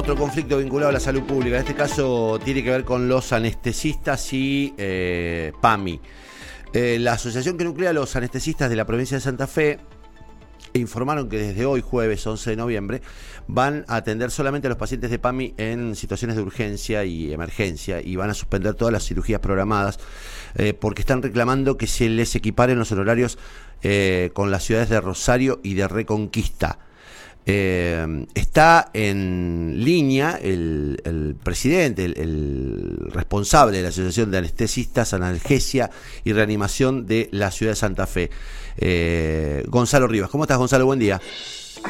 Otro conflicto vinculado a la salud pública, en este caso tiene que ver con los anestesistas y eh, PAMI. Eh, la asociación que nuclea los anestesistas de la provincia de Santa Fe informaron que desde hoy, jueves 11 de noviembre, van a atender solamente a los pacientes de PAMI en situaciones de urgencia y emergencia y van a suspender todas las cirugías programadas eh, porque están reclamando que se les equiparen los honorarios con las ciudades de Rosario y de Reconquista. Eh, está en línea el, presidente, el, responsable de la Asociación de Anestesistas, Analgesia y Reanimación de la ciudad de Santa Fe, eh, Gonzalo Rivas. ¿Cómo estás, Gonzalo? Buen día.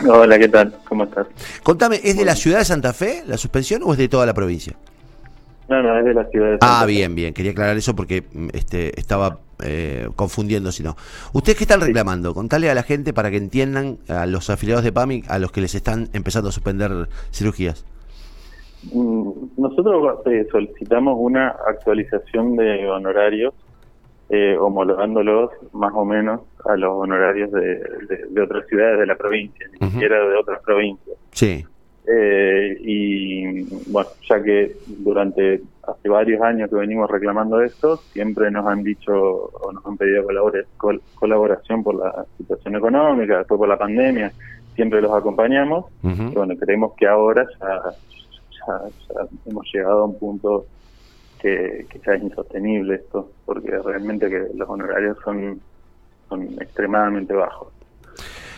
Hola, ¿qué tal? ¿Cómo estás? Contame, ¿es de la ciudad de Santa Fe la suspensión o es de toda la provincia? No, no, es de la ciudad de Santa Ah, bien, bien. Quería aclarar eso porque mm, este, estaba eh, confundiendo, si no. ¿Ustedes qué están reclamando? Contale a la gente para que entiendan a los afiliados de PAMI a los que les están empezando a suspender cirugías. Mm, nosotros eh, solicitamos una actualización de honorarios, eh, homologándolos más o menos a los honorarios de, otras ciudades de la provincia, ni siquiera de otras provincias. Sí. Eh, y bueno, ya que durante hace varios años que venimos reclamando esto, siempre nos han dicho o nos han pedido colaboración por la situación económica, después por la pandemia, siempre los acompañamos. y bueno, creemos que ahora ya, hemos llegado a un punto que, ya es insostenible esto, porque realmente que los honorarios son, son extremadamente bajos.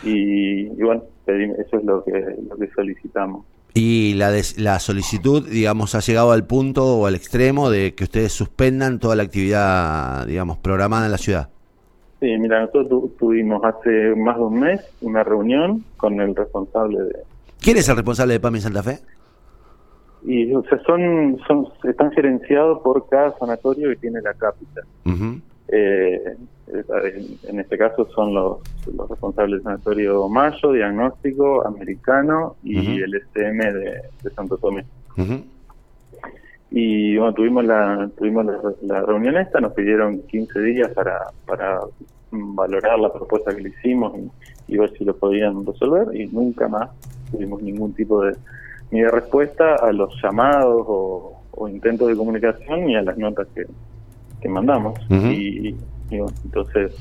Y, bueno, eso es lo que, lo que solicitamos. Y la, la solicitud, digamos, ha llegado al punto o al extremo de que ustedes suspendan toda la actividad, digamos, programada en la ciudad. Sí, mira, nosotros tuvimos hace más de un mes una reunión con el responsable de... ¿Quién es el responsable de PAMI Santa Fe? Y, o sea, son, son, están gerenciados por cada sanatorio que tiene la cápita. Eh, en este caso son los, los responsables del Sanatorio Mayo, Diagnóstico, Americano y el SM de, Santo Tomé. Y bueno, tuvimos la tuvimos la, reunión esta, nos pidieron 15 días para, para valorar la propuesta que le hicimos y, ver si lo podían resolver y nunca más tuvimos ningún tipo de ni de respuesta a los llamados o, intentos de comunicación ni a las notas que, que mandamos. y, entonces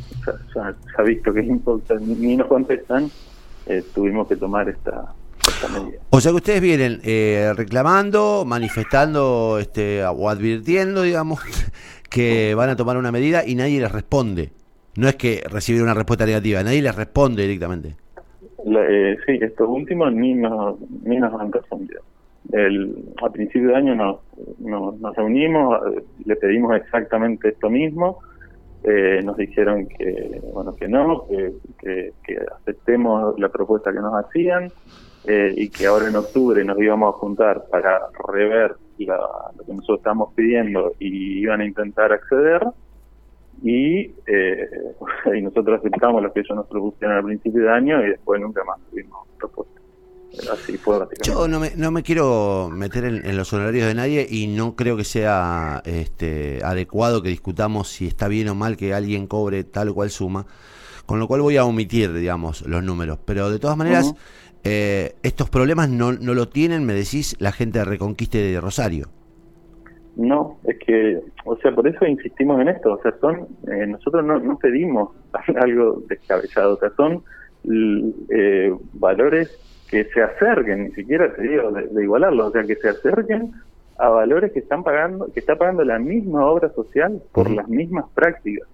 se ha visto que ni nos contestan, eh, tuvimos que tomar esta, medida. O sea que ustedes vienen eh, reclamando, manifestando este, o advirtiendo, digamos, que van a tomar una medida y nadie les responde. No es que recibir una respuesta negativa, nadie les responde directamente. Eh, sí, estos últimos ni nos, ni nos han respondido. El, a principio de año nos, reunimos, le pedimos exactamente esto mismo, eh, nos dijeron que bueno que no, que, que, aceptemos la propuesta que nos hacían eh, y que ahora en octubre nos íbamos a juntar para rever lo que nosotros estamos pidiendo y iban a intentar acceder y, eh, y nosotros aceptamos lo que ellos nos propusieron al principio de año y después nunca más tuvimos propuesta. Yo no me, no me quiero meter en, los honorarios de nadie y no creo que sea este, adecuado que discutamos si está bien o mal que alguien cobre tal o cual suma, con lo cual voy a omitir, digamos, los números. Pero de todas maneras, eh, estos problemas no, no lo tienen, me decís, la gente de Reconquiste de Rosario. No, es que, o sea, por eso insistimos en esto, o sea, son, eh, nosotros no, no pedimos algo descabellado, o sea, son eh, valores que se acerquen, ni siquiera te digo de, igualarlo, o sea, que se acerquen a valores que están pagando, que está pagando la misma obra social por las mismas prácticas.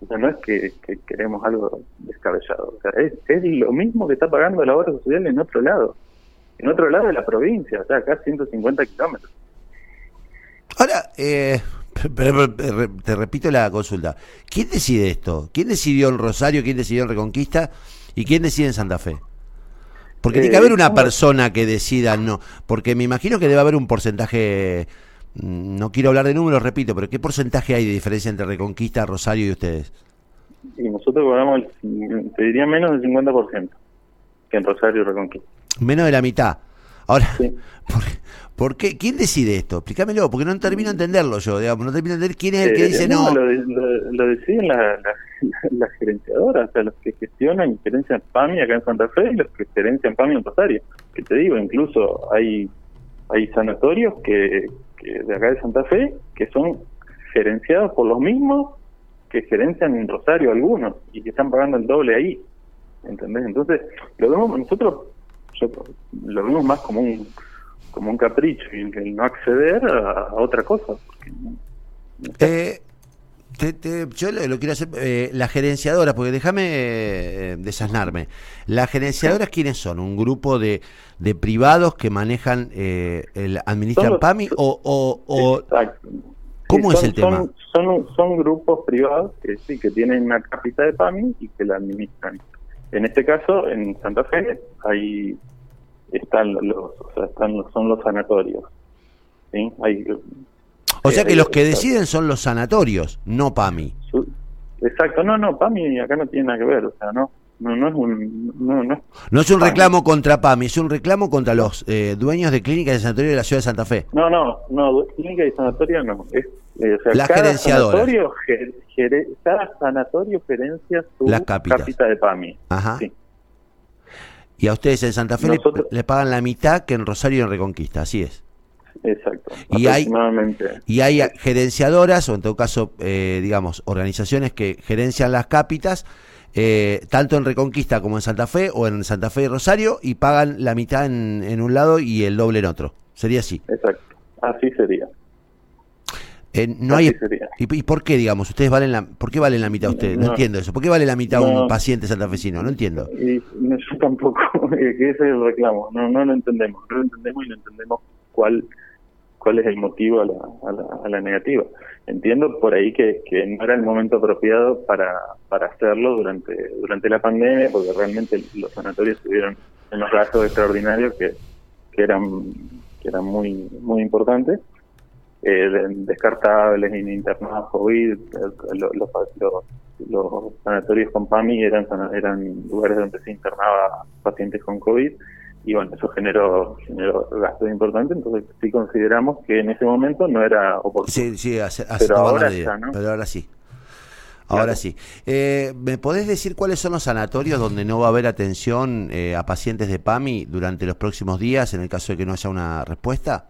O sea, no es que, queremos algo descabellado, o sea, es, es, lo mismo que está pagando la obra social en otro lado, en otro lado de la provincia, o sea, acá 150 kilómetros. Ahora, eh, te repito la consulta. ¿Quién decide esto? ¿Quién decidió en Rosario? ¿Quién decidió en Reconquista? ¿Y quién decide en Santa Fe? Porque tiene que haber una eh, persona que decida no, porque me imagino que debe haber un porcentaje, mm, no quiero hablar de números, repito, pero ¿qué porcentaje hay de diferencia entre Reconquista, Rosario y ustedes? Y nosotros cobramos, te diría menos del 50% que en Rosario y Reconquista. Menos de la mitad. Ahora, ¿por, qué? ¿Quién decide esto? Explícamelo, porque no termino de entenderlo yo, digamos, no termino de entender quién es el que eh, dice no. Lo, deciden las gerenciadoras, o sea, los que gestionan y gerencian PAMI acá en Santa Fe y los que gerencian PAMI en Rosario. Que te digo, incluso hay hay sanatorios que, de acá de Santa Fe que son gerenciados por los mismos que gerencian en Rosario algunos y que están pagando el doble ahí. ¿Entendés? Entonces, lo vemos nosotros lo vemos más como un como un capricho y el no acceder a, otra cosa. eh, yo lo, quiero hacer, eh, las gerenciadoras, porque déjame eh, desasnarme. ¿Las gerenciadoras quiénes son? ¿Un grupo de, de privados que manejan, eh, el, administran PAMI? O, o, ¿Cómo es el tema? Son, son, grupos privados que sí, que tienen una capita de PAMI y que la administran. En este caso, en Santa Fe, hay están los, o sea, están, son los sanatorios. ¿sí? Hay o sea que los que deciden son los sanatorios, no PAMI. Exacto, no, no, PAMI acá no tiene nada que ver, o sea, no. No, no es un no, no, no es un reclamo contra PAMI, es un reclamo contra los eh, dueños de clínicas de sanatorio de la ciudad de Santa Fe. No, no, no, clínica y sanatorio no. Es, eh, o sea, cada sanatorio, cada sanatorio gerencia su la capita de PAMI. Ajá. Y a ustedes en Santa Fe le, pagan la mitad que en Rosario en Reconquista, así es. Exacto. Y hay, y hay gerenciadoras, o en todo caso, eh, digamos, organizaciones que gerencian las cápitas, eh, tanto en Reconquista como en Santa Fe, o en Santa Fe y Rosario, y pagan la mitad en, un lado y el doble en otro. Sería así. Exacto. Así sería. Eh, no hay ¿Y, por qué digamos ustedes valen la por qué valen la mitad ustedes no, entiendo eso. Por qué vale la mitad un paciente santafesino no entiendo. Y, yo tampoco ese es el reclamo. No no lo entendemos. No lo entendemos y no entendemos cuál cuál es el motivo a la, a la, negativa. Entiendo por ahí que, que, no era el momento apropiado para, para hacerlo durante, durante la pandemia, porque realmente los sanatorios tuvieron unos gastos extraordinarios que, que eran que eran muy muy importantes, eh, descartables, internados COVID, los, los, los, sanatorios con PAMI eran, eran lugares donde se internaba pacientes con COVID y bueno, eso generó, generó gastos importantes, entonces sí consideramos que en ese momento no era oportuno. Sí, sí, hace, pero, ahora pero ahora sí. Ahora sí. Eh, ¿Me podés decir cuáles son los sanatorios donde no va a haber atención eh, a pacientes de PAMI durante los próximos días en el caso de que no haya una respuesta?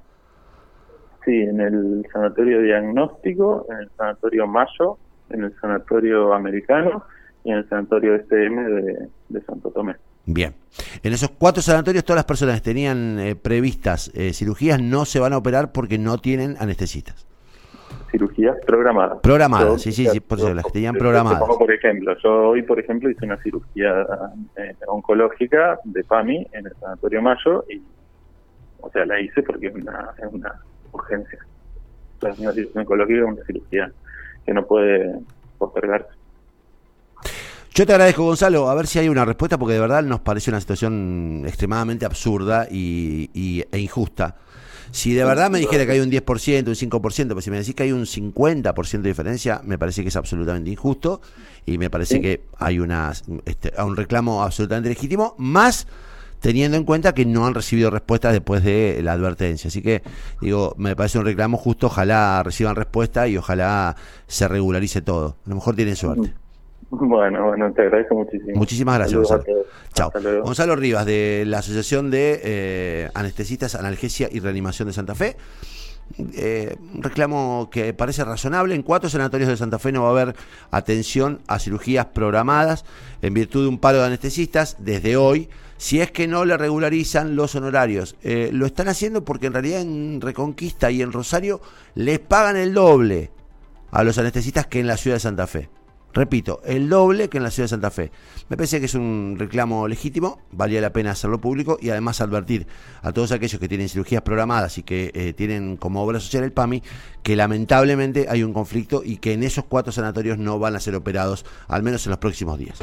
Sí, en el sanatorio diagnóstico, en el sanatorio Mayo, en el sanatorio americano y en el sanatorio SM de, de Santo Tomé. Bien. En esos cuatro sanatorios todas las personas que tenían eh, previstas eh, cirugías no se van a operar porque no tienen anestesistas. Cirugías programadas. Programadas, sí, sí, sí, por eso las que tenían programadas. por ejemplo, yo hoy, por ejemplo, hice una cirugía eh, oncológica de PAMI en el Sanatorio Mayo y, o sea, la hice porque es una, es una urgencia. La cirugía oncológica es una cirugía que no puede postergarse. Yo te agradezco, Gonzalo. A ver si hay una respuesta, porque de verdad nos parece una situación extremadamente absurda y, e injusta. Si de verdad me dijera que hay un 10%, un 5%, pero si me decís que hay un 50% de diferencia, me parece que es absolutamente injusto y me parece que hay una, este, un reclamo absolutamente legítimo, más teniendo en cuenta que no han recibido respuestas después de la advertencia. Así que, digo, me parece un reclamo justo, ojalá reciban respuesta y ojalá se regularice todo. A lo mejor tienen suerte. Bueno, bueno, te agradezco muchísimo. Muchísimas gracias, Gonzalo. Chao. Gonzalo Rivas, de la Asociación de eh, Anestesistas, Analgesia y Reanimación de Santa Fe. Eh, un reclamo que parece razonable. En cuatro sanatorios de Santa Fe no va a haber atención a cirugías programadas en virtud de un paro de anestesistas desde hoy. Si es que no le regularizan los honorarios, eh, lo están haciendo porque en realidad en Reconquista y en Rosario les pagan el doble a los anestesistas que en la ciudad de Santa Fe. Repito, el doble que en la ciudad de Santa Fe. Me parece que es un reclamo legítimo, valía la pena hacerlo público y además advertir a todos aquellos que tienen cirugías programadas y que eh, tienen como obra social el PAMI, que lamentablemente hay un conflicto y que en esos cuatro sanatorios no van a ser operados, al menos en los próximos días.